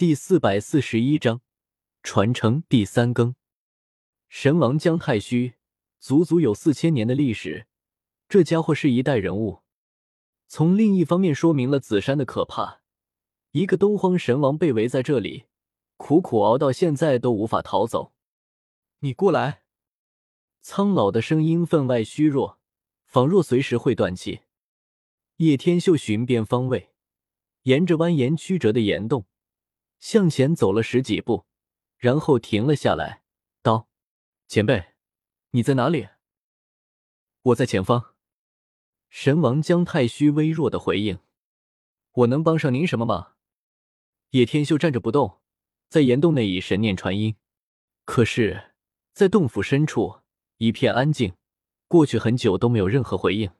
第四百四十一章传承第三更。神王姜太虚，足足有四千年的历史，这家伙是一代人物。从另一方面说明了紫山的可怕。一个东荒神王被围在这里，苦苦熬到现在都无法逃走。你过来！苍老的声音分外虚弱，仿若随时会断气。叶天秀寻遍方位，沿着蜿蜒曲折的岩洞。向前走了十几步，然后停了下来，道：“前辈，你在哪里？”“我在前方。”神王姜太虚微弱的回应。“我能帮上您什么吗？”叶天秀站着不动，在岩洞内以神念传音。可是，在洞府深处一片安静，过去很久都没有任何回应。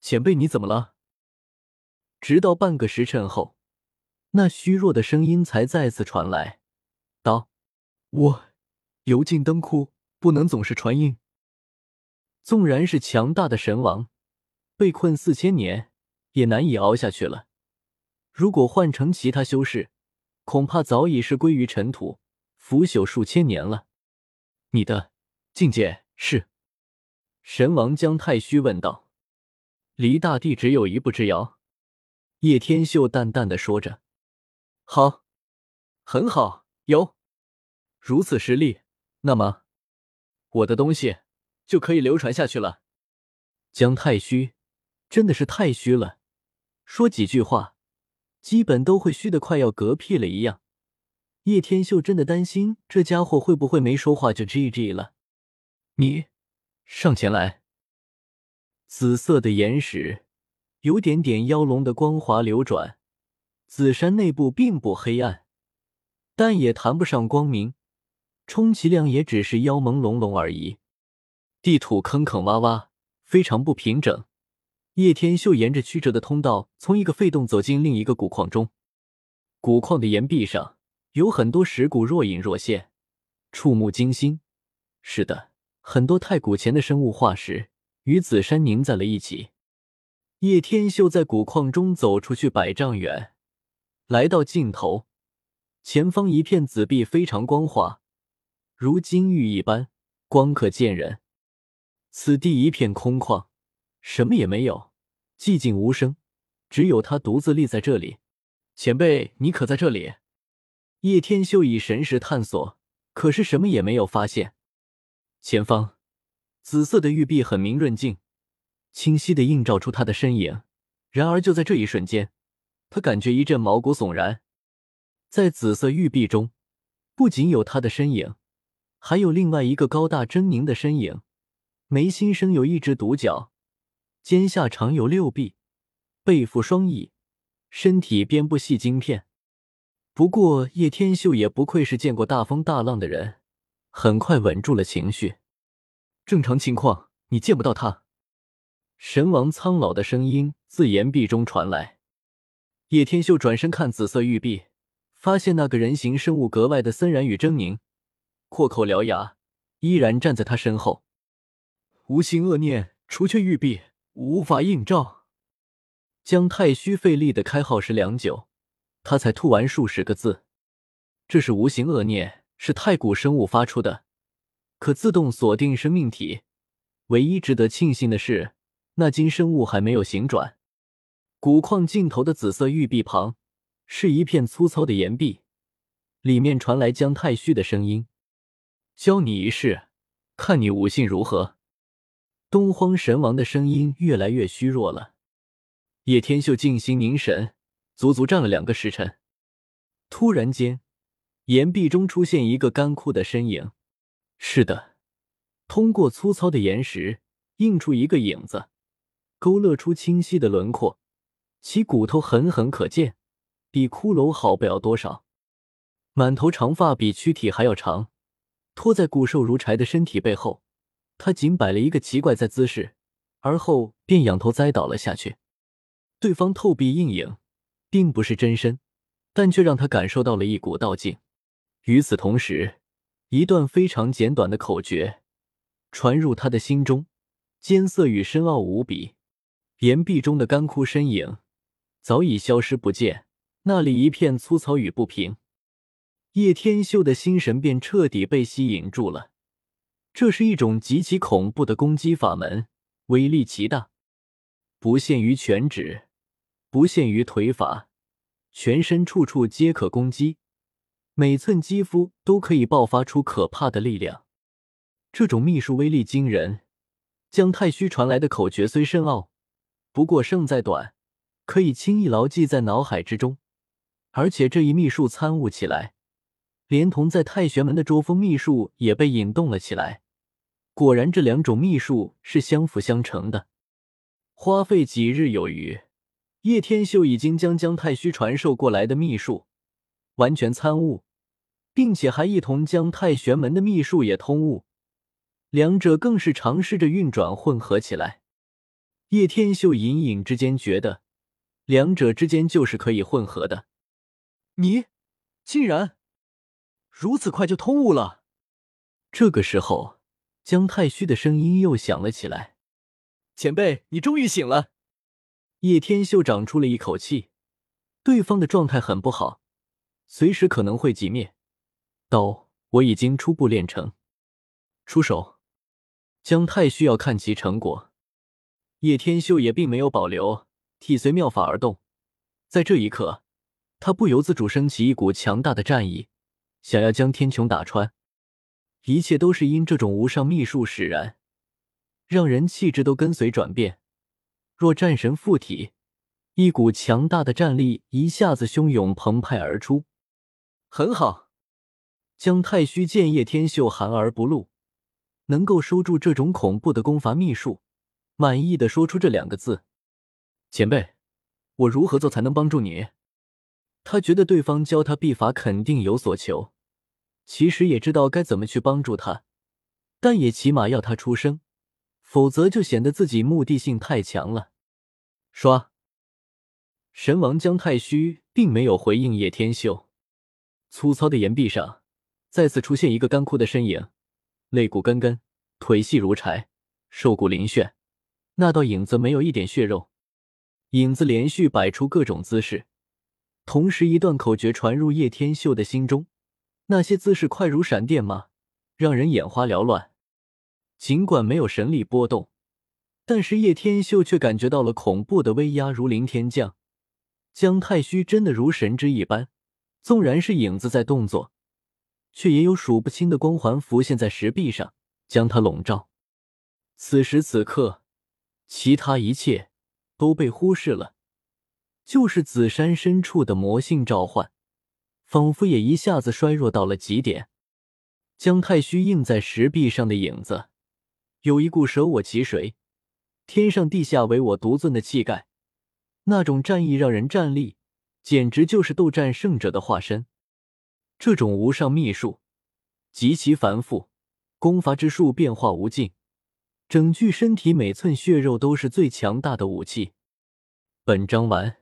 前辈，你怎么了？直到半个时辰后。那虚弱的声音才再次传来，道：“我油尽灯枯，不能总是传音。纵然是强大的神王，被困四千年也难以熬下去了。如果换成其他修士，恐怕早已是归于尘土，腐朽数千年了。你的境界是？”神王姜太虚问道。“离大地只有一步之遥。”叶天秀淡淡的说着。好，很好，有如此实力，那么我的东西就可以流传下去了。姜太虚真的是太虚了，说几句话，基本都会虚的快要嗝屁了一样。叶天秀真的担心这家伙会不会没说话就 GG 了。你上前来，紫色的岩石，有点点妖龙的光华流转。紫山内部并不黑暗，但也谈不上光明，充其量也只是妖朦胧胧而已。地土坑坑洼洼，非常不平整。叶天秀沿着曲折的通道，从一个废洞走进另一个古矿中。古矿的岩壁上有很多石骨若隐若现，触目惊心。是的，很多太古前的生物化石与紫山凝在了一起。叶天秀在古矿中走出去百丈远。来到尽头，前方一片紫壁非常光滑，如金玉一般，光可见人。此地一片空旷，什么也没有，寂静无声，只有他独自立在这里。前辈，你可在这里？叶天秀以神识探索，可是什么也没有发现。前方，紫色的玉壁很明润净，清晰的映照出他的身影。然而就在这一瞬间。他感觉一阵毛骨悚然，在紫色玉壁中，不仅有他的身影，还有另外一个高大狰狞的身影。眉心生有一只独角，肩下长有六臂，背负双翼，身体遍布细晶片。不过叶天秀也不愧是见过大风大浪的人，很快稳住了情绪。正常情况，你见不到他。神王苍老的声音自岩壁中传来。叶天秀转身看紫色玉璧，发现那个人形生物格外的森然与狰狞，阔口獠牙，依然站在他身后。无形恶念除却玉璧，无法映照。姜太虚费力的开耗时良久，他才吐完数十个字。这是无形恶念，是太古生物发出的，可自动锁定生命体。唯一值得庆幸的是，那金生物还没有形转。古矿尽头的紫色玉壁旁，是一片粗糙的岩壁，里面传来姜太虚的声音：“教你一式，看你武性如何。”东荒神王的声音越来越虚弱了。叶天秀静心凝神，足足站了两个时辰。突然间，岩壁中出现一个干枯的身影。是的，通过粗糙的岩石映出一个影子，勾勒出清晰的轮廓。其骨头狠狠可见，比骷髅好不了多少。满头长发比躯体还要长，拖在骨瘦如柴的身体背后。他仅摆了一个奇怪在姿势，而后便仰头栽倒了下去。对方透壁映影，并不是真身，但却让他感受到了一股道劲。与此同时，一段非常简短的口诀传入他的心中，艰涩与深奥无比。岩壁中的干枯身影。早已消失不见，那里一片粗糙与不平。叶天秀的心神便彻底被吸引住了。这是一种极其恐怖的攻击法门，威力极大，不限于拳指，不限于腿法，全身处处皆可攻击，每寸肌肤都可以爆发出可怕的力量。这种秘术威力惊人，姜太虚传来的口诀虽深奥，不过胜在短，可以轻易牢记在脑海之中。而且这一秘术参悟起来，连同在太玄门的捉风秘术也被引动了起来。果然，这两种秘术是相辅相成的。花费几日有余，叶天秀已经将姜太虚传授过来的秘术完全参悟，并且还一同将太玄门的秘术也通悟。两者更是尝试着运转混合起来。叶天秀隐隐之间觉得，两者之间就是可以混合的。你竟然如此快就通悟了？这个时候。姜太虚的声音又响了起来：“前辈，你终于醒了。”叶天秀长出了一口气，对方的状态很不好，随时可能会寂灭。道：“我已经初步练成，出手。”姜太虚要看其成果。叶天秀也并没有保留，体随妙法而动。在这一刻，他不由自主升起一股强大的战意，想要将天穹打穿。一切都是因这种无上秘术使然，让人气质都跟随转变。若战神附体，一股强大的战力一下子汹涌澎湃而出。很好，姜太虚见叶天秀含而不露，能够收住这种恐怖的功法秘术，满意的说出这两个字：“前辈，我如何做才能帮助你？”他觉得对方教他秘法肯定有所求。其实也知道该怎么去帮助他，但也起码要他出声，否则就显得自己目的性太强了。刷，神王姜太虚并没有回应叶天秀，粗糙的岩壁上再次出现一个干枯的身影，肋骨根根，腿细如柴，瘦骨嶙峋。那道影子没有一点血肉，影子连续摆出各种姿势，同时一段口诀传入叶天秀的心中。那些姿势快如闪电吗？让人眼花缭乱。尽管没有神力波动，但是叶天秀却感觉到了恐怖的威压如临天降。姜太虚真的如神之一般，纵然是影子在动作，却也有数不清的光环浮现在石壁上，将他笼罩。此时此刻，其他一切都被忽视了，就是紫山深处的魔性召唤。仿佛也一下子衰弱到了极点。姜太虚映在石壁上的影子，有一股舍我其谁，天上地下唯我独尊的气概。那种战意让人战栗，简直就是斗战胜者的化身。这种无上秘术极其繁复，攻伐之术变化无尽，整具身体每寸血肉都是最强大的武器。本章完。